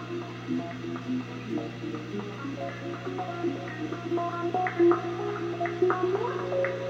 Thank you.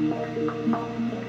Thank